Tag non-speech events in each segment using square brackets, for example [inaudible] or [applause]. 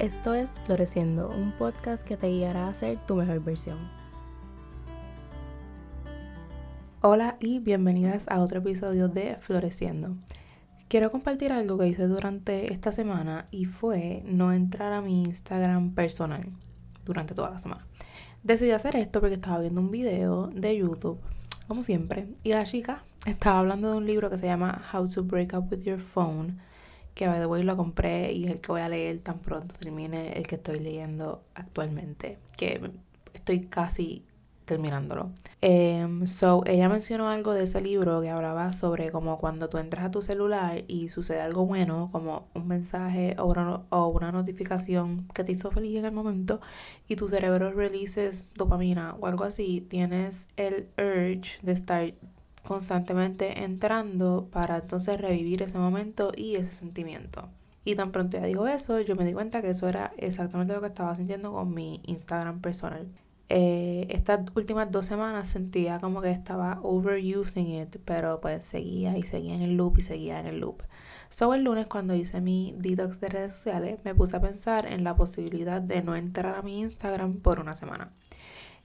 Esto es Floreciendo, un podcast que te guiará a ser tu mejor versión. Hola y bienvenidas a otro episodio de Floreciendo. Quiero compartir algo que hice durante esta semana y fue no entrar a mi Instagram personal durante toda la semana. Decidí hacer esto porque estaba viendo un video de YouTube, como siempre, y la chica estaba hablando de un libro que se llama How to Break Up with Your Phone que by the way lo compré y el que voy a leer tan pronto termine el que estoy leyendo actualmente, que estoy casi terminándolo. Um, so, ella mencionó algo de ese libro que hablaba sobre como cuando tú entras a tu celular y sucede algo bueno, como un mensaje o una, o una notificación que te hizo feliz en el momento y tu cerebro releases dopamina o algo así, tienes el urge de estar constantemente entrando para entonces revivir ese momento y ese sentimiento. Y tan pronto ya dijo eso, yo me di cuenta que eso era exactamente lo que estaba sintiendo con mi Instagram personal. Eh, estas últimas dos semanas sentía como que estaba overusing it, pero pues seguía y seguía en el loop y seguía en el loop. So el lunes cuando hice mi detox de redes sociales me puse a pensar en la posibilidad de no entrar a mi Instagram por una semana.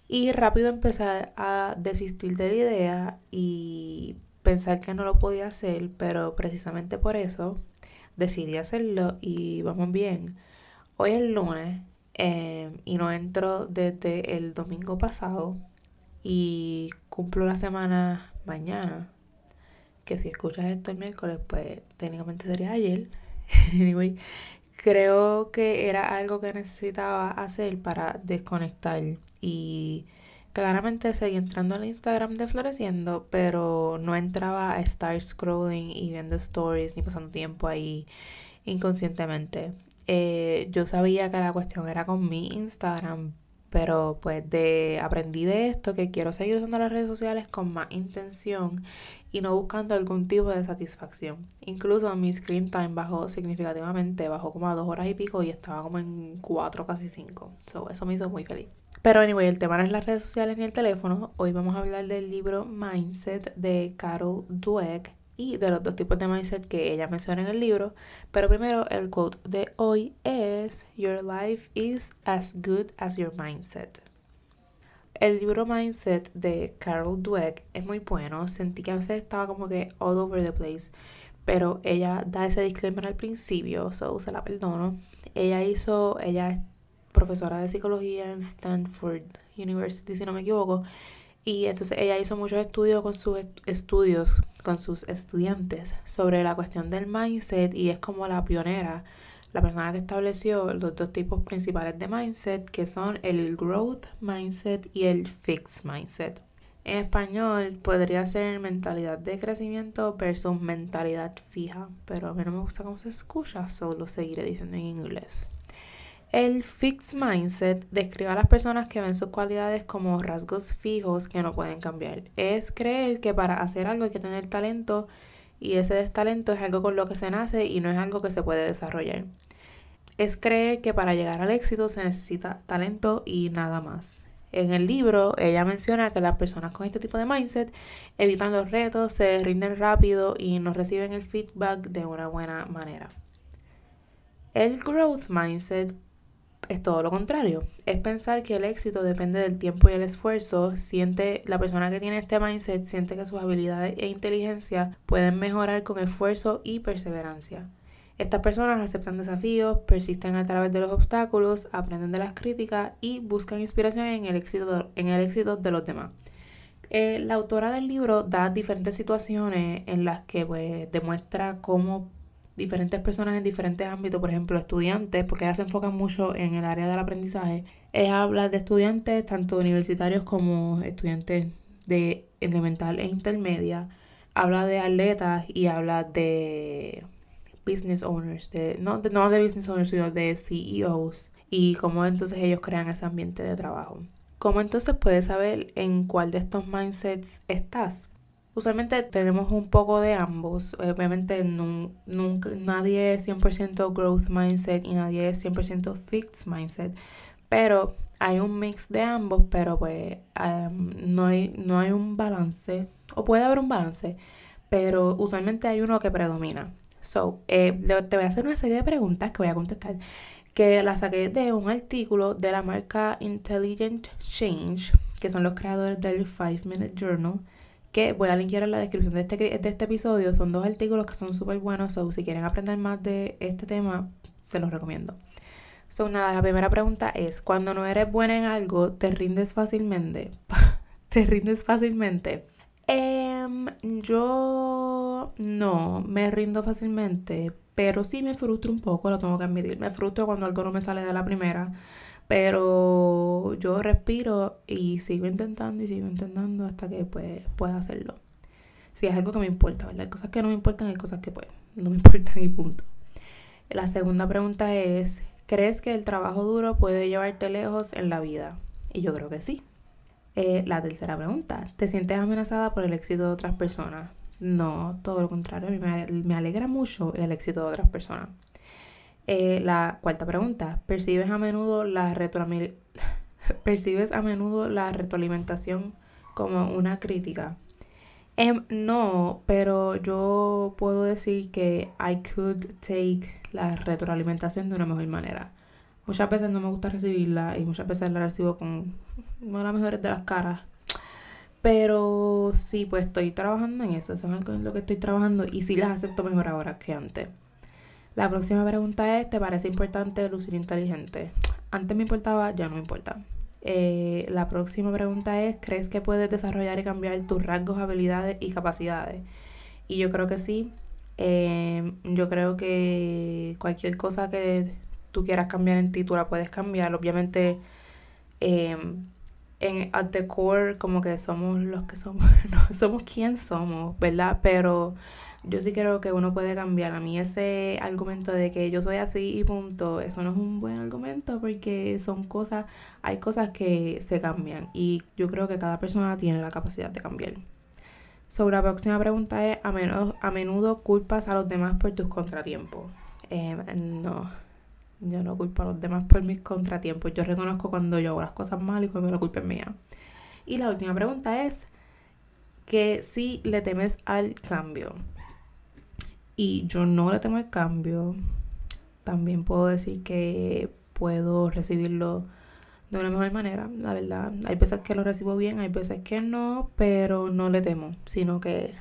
Y rápido empecé a desistir de la idea y pensar que no lo podía hacer, pero precisamente por eso decidí hacerlo y vamos bien. Hoy es lunes em, y no entro desde el domingo pasado y cumplo la semana mañana. Que si escuchas esto el miércoles, pues técnicamente sería ayer. [laughs] anyway, creo que era algo que necesitaba hacer para desconectar y claramente seguí entrando al Instagram de Floreciendo, pero no entraba a estar scrolling y viendo stories ni pasando tiempo ahí inconscientemente. Eh, yo sabía que la cuestión era con mi Instagram, pero pues de aprendí de esto que quiero seguir usando las redes sociales con más intención y no buscando algún tipo de satisfacción. Incluso mi screen time bajó significativamente, bajó como a dos horas y pico y estaba como en cuatro, casi cinco. eso me hizo muy feliz. Pero anyway, el tema no es las redes sociales ni el teléfono. Hoy vamos a hablar del libro Mindset de Carol Dweck y de los dos tipos de mindset que ella menciona en el libro. Pero primero, el quote de hoy es Your life is as good as your mindset. El libro Mindset de Carol Dweck es muy bueno. Sentí que a veces estaba como que all over the place. Pero ella da ese disclaimer al principio, so se la perdono. Ella hizo, ella profesora de psicología en Stanford University, si no me equivoco. Y entonces ella hizo muchos estudios con sus estudios, con sus estudiantes, sobre la cuestión del mindset y es como la pionera, la persona que estableció los dos tipos principales de mindset, que son el growth mindset y el fixed mindset. En español podría ser mentalidad de crecimiento versus mentalidad fija, pero a mí no me gusta cómo se escucha, solo seguiré diciendo en inglés. El fixed mindset describe a las personas que ven sus cualidades como rasgos fijos que no pueden cambiar. Es creer que para hacer algo hay que tener talento y ese destalento es algo con lo que se nace y no es algo que se puede desarrollar. Es creer que para llegar al éxito se necesita talento y nada más. En el libro ella menciona que las personas con este tipo de mindset evitan los retos, se rinden rápido y no reciben el feedback de una buena manera. El growth mindset es todo lo contrario. Es pensar que el éxito depende del tiempo y el esfuerzo. Siente la persona que tiene este mindset siente que sus habilidades e inteligencia pueden mejorar con esfuerzo y perseverancia. Estas personas aceptan desafíos, persisten a través de los obstáculos, aprenden de las críticas y buscan inspiración en el éxito en el éxito de los demás. Eh, la autora del libro da diferentes situaciones en las que pues, demuestra cómo diferentes personas en diferentes ámbitos, por ejemplo, estudiantes, porque ella se enfoca mucho en el área del aprendizaje. Ella habla de estudiantes, tanto universitarios como estudiantes de elemental e intermedia. Habla de atletas y habla de business owners, de, no, de, no de business owners, sino de CEOs y cómo entonces ellos crean ese ambiente de trabajo. ¿Cómo entonces puedes saber en cuál de estos mindsets estás? Usualmente tenemos un poco de ambos. Obviamente nunca, nadie es 100% growth mindset y nadie es 100% fixed mindset. Pero hay un mix de ambos, pero pues no, hay, no hay un balance. O puede haber un balance, pero usualmente hay uno que predomina. So, eh, te voy a hacer una serie de preguntas que voy a contestar que la saqué de un artículo de la marca Intelligent Change, que son los creadores del 5 Minute Journal, que voy a linkear en la descripción de este, de este episodio. Son dos artículos que son súper buenos, o si quieren aprender más de este tema, se los recomiendo. So, nada, la primera pregunta es, cuando no eres buena en algo, ¿te rindes fácilmente? [laughs] ¿Te rindes fácilmente? Em, yo no me rindo fácilmente, pero sí me frustro un poco, lo tengo que admitir. Me frustro cuando algo no me sale de la primera, pero yo respiro y sigo intentando y sigo intentando hasta que pues, pueda hacerlo. Si es algo que me importa, ¿verdad? Hay cosas que no me importan, hay cosas que pues no me [laughs] importan y punto. La segunda pregunta es, ¿crees que el trabajo duro puede llevarte lejos en la vida? Y yo creo que sí. Eh, la tercera pregunta, ¿te sientes amenazada por el éxito de otras personas? No, todo lo contrario, me, me alegra mucho el éxito de otras personas. Eh, la cuarta pregunta, ¿percibes a menudo la [laughs] ¿Percibes a menudo la retroalimentación como una crítica? Em, no, pero yo puedo decir que I could take la retroalimentación de una mejor manera. Muchas veces no me gusta recibirla y muchas veces la recibo con [laughs] no las mejores de las caras. Pero sí, pues estoy trabajando en eso. Eso es lo que estoy trabajando y sí las acepto mejor ahora que antes. La próxima pregunta es, ¿te parece importante lucir inteligente? Antes me importaba, ya no me importa. Eh, la próxima pregunta es, ¿crees que puedes desarrollar y cambiar tus rasgos, habilidades y capacidades? Y yo creo que sí. Eh, yo creo que cualquier cosa que tú quieras cambiar en ti, tú la puedes cambiar. Obviamente, em, en at the core, como que somos los que somos, [laughs] somos quien somos, ¿verdad? Pero yo sí creo que uno puede cambiar. A mí ese argumento de que yo soy así y punto, eso no es un buen argumento porque son cosas, hay cosas que se cambian y yo creo que cada persona tiene la capacidad de cambiar. Sobre la próxima pregunta es, ¿a menudo, a menudo culpas a los demás por tus contratiempos? Eh, no, yo no culpo a los demás por mis contratiempos. Yo reconozco cuando yo hago las cosas mal y cuando la culpa es mía. Y la última pregunta es que si le temes al cambio. Y yo no le temo al cambio. También puedo decir que puedo recibirlo de una mejor manera, la verdad. Hay veces que lo recibo bien, hay veces que no, pero no le temo, sino que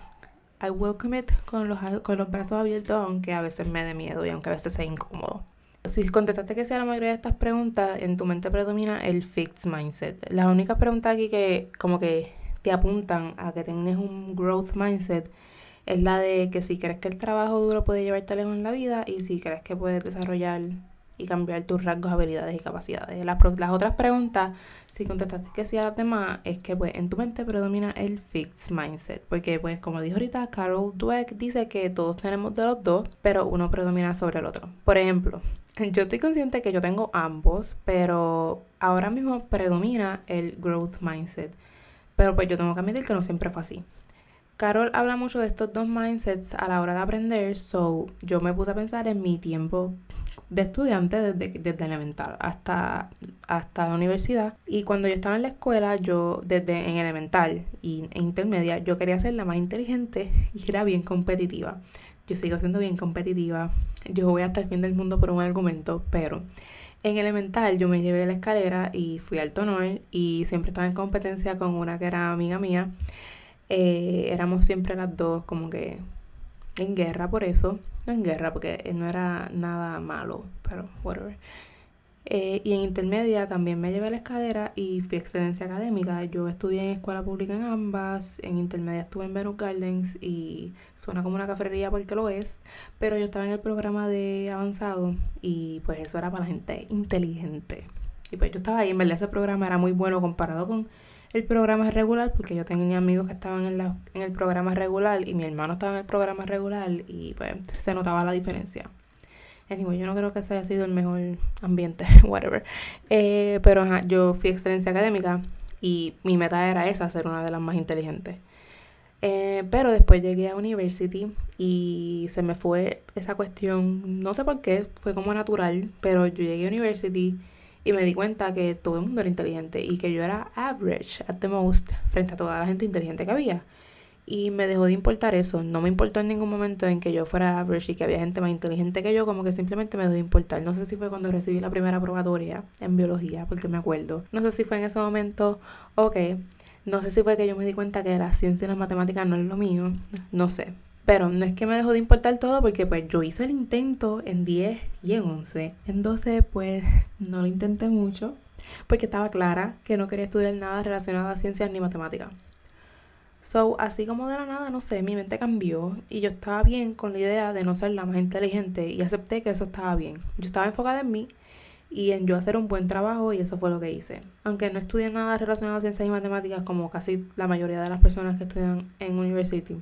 I welcome it con los, con los brazos abiertos, aunque a veces me dé miedo y aunque a veces sea incómodo. Si contestaste que sea la mayoría de estas preguntas, en tu mente predomina el fixed mindset. Las únicas preguntas aquí que como que te apuntan a que tengas un growth mindset es la de que si crees que el trabajo duro puede llevarte lejos en la vida y si crees que puedes desarrollar y cambiar tus rasgos, habilidades y capacidades. Las, otras preguntas, si contestaste que sí a las demás, es que pues en tu mente predomina el fixed mindset. Porque pues como dijo ahorita, Carol Dweck dice que todos tenemos de los dos, pero uno predomina sobre el otro. Por ejemplo, [laughs] yo estoy consciente que yo tengo ambos, pero ahora mismo predomina el growth mindset. Pero pues yo tengo que admitir que no siempre fue así. Carol habla mucho de estos dos mindsets a la hora de aprender, so yo me puse a pensar en mi tiempo de estudiante desde, desde elemental hasta, hasta la universidad. Y cuando yo estaba en la escuela, yo desde en elemental y en intermedia, yo quería ser la más inteligente y era bien competitiva. Yo sigo siendo bien competitiva. Yo voy hasta el fin del mundo por un argumento, pero en elemental yo me llevé a la escalera y fui al tonor y siempre estaba en competencia con una que era amiga mía. Eh, éramos siempre las dos como que en guerra por eso. No en guerra porque no era nada malo, pero whatever. Eh, y en intermedia también me llevé la escalera y fui excelencia académica. Yo estudié en escuela pública en ambas. En intermedia estuve en Venus Gardens y suena como una cafetería porque lo es. Pero yo estaba en el programa de avanzado y pues eso era para la gente inteligente. Y pues yo estaba ahí, en verdad ese programa era muy bueno comparado con el programa regular, porque yo tenía amigos que estaban en, la, en el programa regular y mi hermano estaba en el programa regular y pues se notaba la diferencia. Anyway, yo no creo que ese haya sido el mejor ambiente, [laughs] whatever. Eh, pero ajá, yo fui excelencia académica y mi meta era esa, ser una de las más inteligentes. Eh, pero después llegué a university y se me fue esa cuestión, no sé por qué, fue como natural, pero yo llegué a university y me di cuenta que todo el mundo era inteligente y que yo era average at the most frente a toda la gente inteligente que había. y me dejó de importar eso. No me importó en ningún momento en que yo fuera average y que había gente más inteligente que yo, como que simplemente me dejó de importar. No sé si fue cuando recibí la primera probatoria en biología, porque me acuerdo. No sé si fue en ese momento o qué. No sé si fue que yo me di cuenta que la ciencia y la matemática no es lo mío. No sé. Pero no es que me dejó de importar todo porque pues yo hice el intento en 10 y en 11. En 12 pues no lo intenté mucho porque estaba clara que no quería estudiar nada relacionado a ciencias ni matemáticas. So, así como de la nada, no sé, mi mente cambió y yo estaba bien con la idea de no ser la más inteligente y acepté que eso estaba bien. Yo estaba enfocada en mí y en yo hacer un buen trabajo y eso fue lo que hice. Aunque no estudié nada relacionado a ciencias y matemáticas como casi la mayoría de las personas que estudian en university,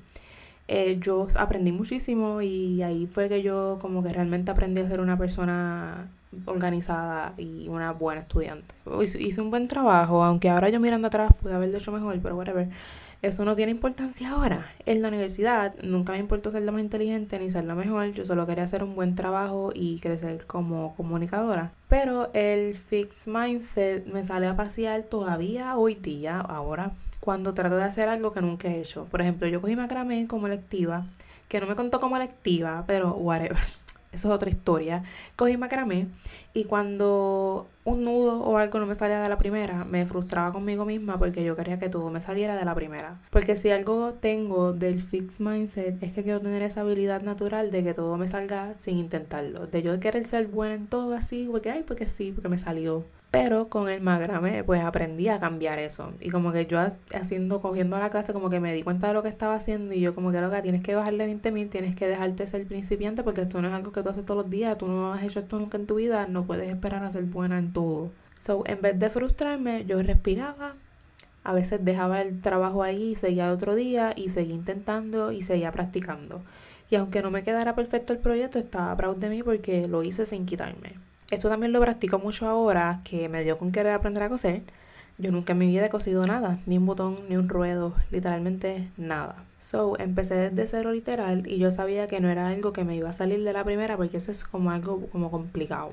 eh, yo aprendí muchísimo y ahí fue que yo como que realmente aprendí a ser una persona organizada y una buena estudiante. Hice, un buen trabajo, aunque ahora yo mirando atrás pude haber hecho mejor, pero whatever. Eso no tiene importancia ahora. En la universidad nunca me importó ser la más inteligente ni ser la mejor. Yo solo quería hacer un buen trabajo y crecer como comunicadora. Pero el fixed mindset me sale a pasear todavía hoy día, ahora, cuando trato de hacer algo que nunca he hecho. Por ejemplo, yo cogí macramé como electiva, que no me contó como electiva, pero whatever eso es otra historia. Cogí macramé y cuando un nudo o algo no me salía de la primera, me frustraba conmigo misma porque yo quería que todo me saliera de la primera. Porque si algo tengo del fixed mindset es que quiero tener esa habilidad natural de que todo me salga sin intentarlo. De yo querer ser buena en todo así, porque ay, porque sí, porque me salió. Pero con el macramé, pues aprendí a cambiar eso. Y como que yo haciendo, cogiendo la clase, como que me di cuenta de lo que estaba haciendo. Y yo, como que lo que tienes que bajarle 20 mil, tienes que dejarte ser principiante, porque esto no es algo que tú haces todos los días. Tú no has hecho esto nunca en tu vida. No puedes esperar a ser buena en todo. So, en vez de frustrarme, yo respiraba. A veces dejaba el trabajo ahí, seguía otro día y seguía intentando y seguía practicando. Y aunque no me quedara perfecto el proyecto, estaba proud de mí porque lo hice sin quitarme. Esto también lo practico mucho ahora que me dio con querer aprender a coser. Yo nunca en mi vida he cosido nada, ni un botón, ni un ruedo, literalmente nada. So, empecé desde cero literal y yo sabía que no era algo que me iba a salir de la primera porque eso es como algo como complicado.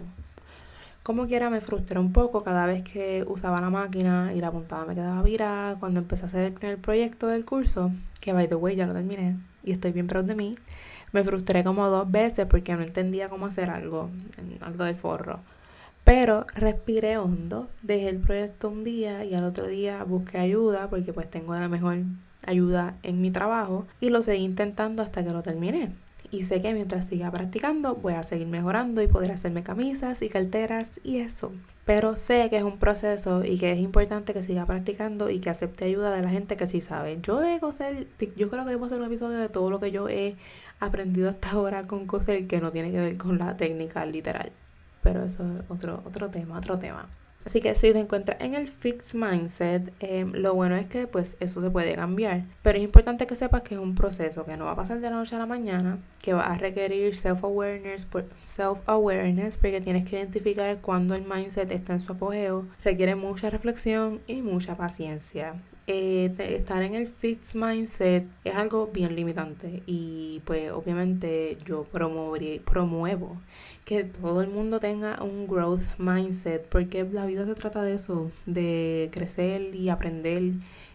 Como quiera me frustré un poco cada vez que usaba la máquina y la puntada me quedaba virada cuando empecé a hacer el primer proyecto del curso, que by the way ya lo terminé y estoy bien proud de mí. Me frustré como dos veces porque no entendía cómo hacer algo, algo del forro. Pero respiré hondo, dejé el proyecto un día y al otro día busqué ayuda porque pues tengo la mejor ayuda en mi trabajo y lo seguí intentando hasta que lo terminé. Y sé que mientras siga practicando voy a seguir mejorando y poder hacerme camisas y carteras y eso. Pero sé que es un proceso y que es importante que siga practicando y que acepte ayuda de la gente que sí sabe. Yo de coser, yo creo que debo hacer un episodio de todo lo que yo he aprendido hasta ahora con coser que no tiene que ver con la técnica literal. Pero eso es otro, otro tema, otro tema. Así que si te encuentras en el fixed mindset, em, lo bueno es que pues eso se puede cambiar. Pero es importante que sepas que es un proceso que no va a pasar de la noche a la mañana, que va a requerir self-awareness, self-awareness porque tienes que identificar cuando el mindset está en su apogeo. Requiere mucha reflexión y mucha paciencia. Eh, estar en el fixed mindset es algo bien limitante y pues obviamente yo promuevo que todo el mundo tenga un growth mindset porque la vida se trata de eso, de crecer y aprender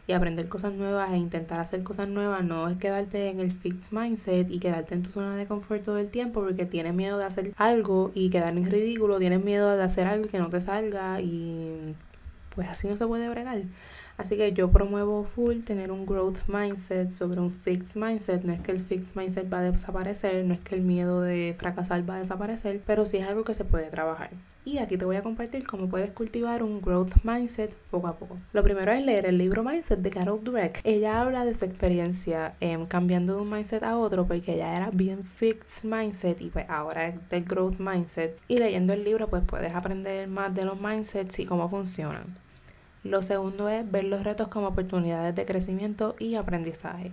y aprender cosas nuevas e intentar hacer cosas nuevas, no es quedarte en el fixed mindset y quedarte en tu zona de confort todo el tiempo porque tienes miedo de hacer algo y quedar en ridículo, tienes miedo de hacer algo que no te salga y pues así no se puede bregar. Así que yo promuevo full tener un growth mindset sobre un fixed mindset. No es que el fixed mindset va a desaparecer, no es que el miedo de fracasar va a desaparecer, pero sí es algo que se puede trabajar. Y aquí te voy a compartir cómo puedes cultivar un growth mindset poco a poco. Lo primero es leer el libro Mindset de Carol Dweck. Ella habla de su experiencia em, cambiando de un mindset a otro porque ella era bien fixed mindset y pues ahora es del growth mindset. Y leyendo el libro pues puedes aprender más de los mindsets y cómo funcionan. Lo segundo es ver los retos como oportunidades de crecimiento y aprendizaje.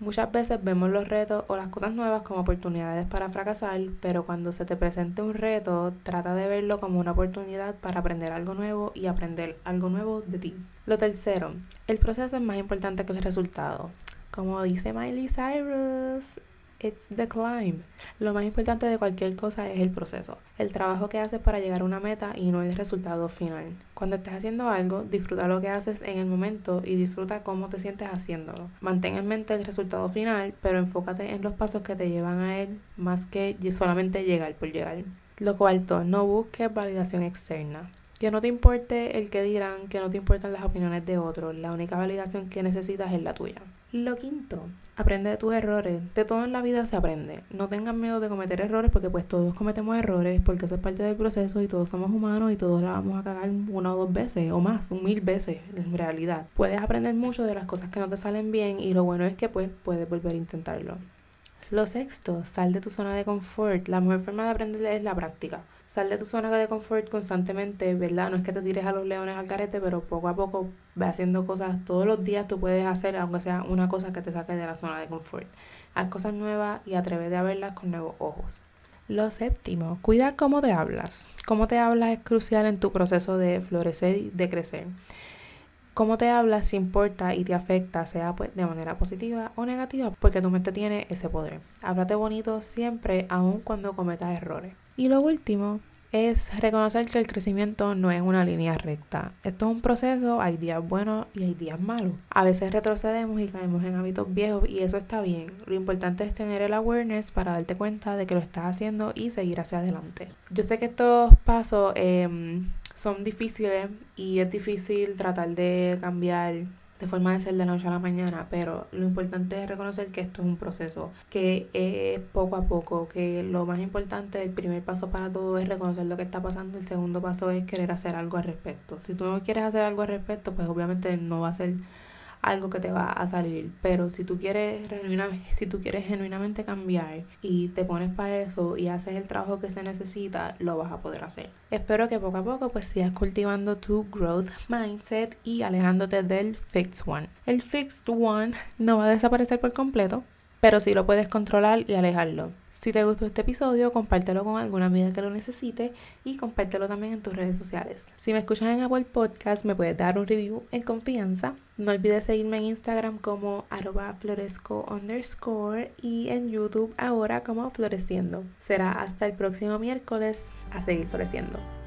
Muchas veces vemos los retos o las cosas nuevas como oportunidades para fracasar, pero cuando se te presente un reto, trata de verlo como una oportunidad para aprender algo nuevo y aprender algo nuevo de ti. Lo tercero, el proceso es más importante que el resultado. Como dice Miley Cyrus, It's the climb. Lo más importante de cualquier cosa es el proceso, el trabajo que haces para llegar a una meta y no el resultado final. Cuando estés haciendo algo, disfruta lo que haces en el momento y disfruta cómo te sientes haciéndolo. Mantén en mente el resultado final, pero enfócate en los pasos que te llevan a él más que solamente llegar por llegar. Lo cuarto, no busques validación externa. Que no te importe el que dirán, que no te importan las opiniones de otros. La única validación que necesitas es la tuya. Lo quinto, aprende de tus errores. De todo en la vida se aprende. No tengan miedo de cometer errores porque pues todos cometemos errores porque eso es parte del proceso y todos somos humanos y todos la vamos a cagar una o dos veces o más, mil veces en realidad. Puedes aprender mucho de las cosas que no te salen bien y lo bueno es que pues puedes volver a intentarlo. Lo sexto, sal de tu zona de confort. La mejor forma de aprender es la práctica. Sal de tu zona de confort constantemente, ¿verdad? No es que te tires a los leones al carete, pero poco a poco ve haciendo cosas. Todos los días tú puedes hacer, aunque sea una cosa que te saque de la zona de confort. Haz cosas nuevas y atrévete a verlas con nuevos ojos. Lo séptimo, cuida cómo te hablas. Cómo te hablas es crucial en tu proceso de florecer y de crecer cómo te hablas si importa y te afecta, sea pues de manera positiva o negativa, porque tu mente tiene ese poder. Háblate bonito siempre, aun cuando cometas errores. Y lo último es reconocer que el crecimiento no es una línea recta. Esto es un proceso, hay días buenos y hay días malos. A veces retrocedemos y caemos en hábitos viejos y eso está bien. Lo importante es tener el awareness para darte cuenta de que lo estás haciendo y seguir hacia adelante. Yo sé que estos pasos eh, son difíciles y es difícil tratar de cambiar de forma de ser de la noche a la mañana, pero lo importante es reconocer que esto es un proceso, que es poco a poco, que lo más importante, el primer paso para todo es reconocer lo que está pasando, el segundo paso es querer hacer algo al respecto. Si tú no quieres hacer algo al respecto, pues obviamente no va a ser algo que te va a salir. Pero si tú quieres genuinamente cambiar y te pones para eso y haces el trabajo que se necesita, lo vas a poder hacer. Espero que poco a poco pues sigas cultivando tu growth mindset y alejándote del fixed one. El fixed one no va a desaparecer por completo, pero sí lo puedes controlar y alejarlo. Si te gustó este episodio, compártelo con alguna amiga que lo necesite y compártelo también en tus redes sociales. Si me escuchas en Apple Podcast, me puedes dar un review en confianza. No olvides seguirme en Instagram como arroba floresco underscore y en YouTube ahora como floreciendo. Será hasta el próximo miércoles a seguir floreciendo.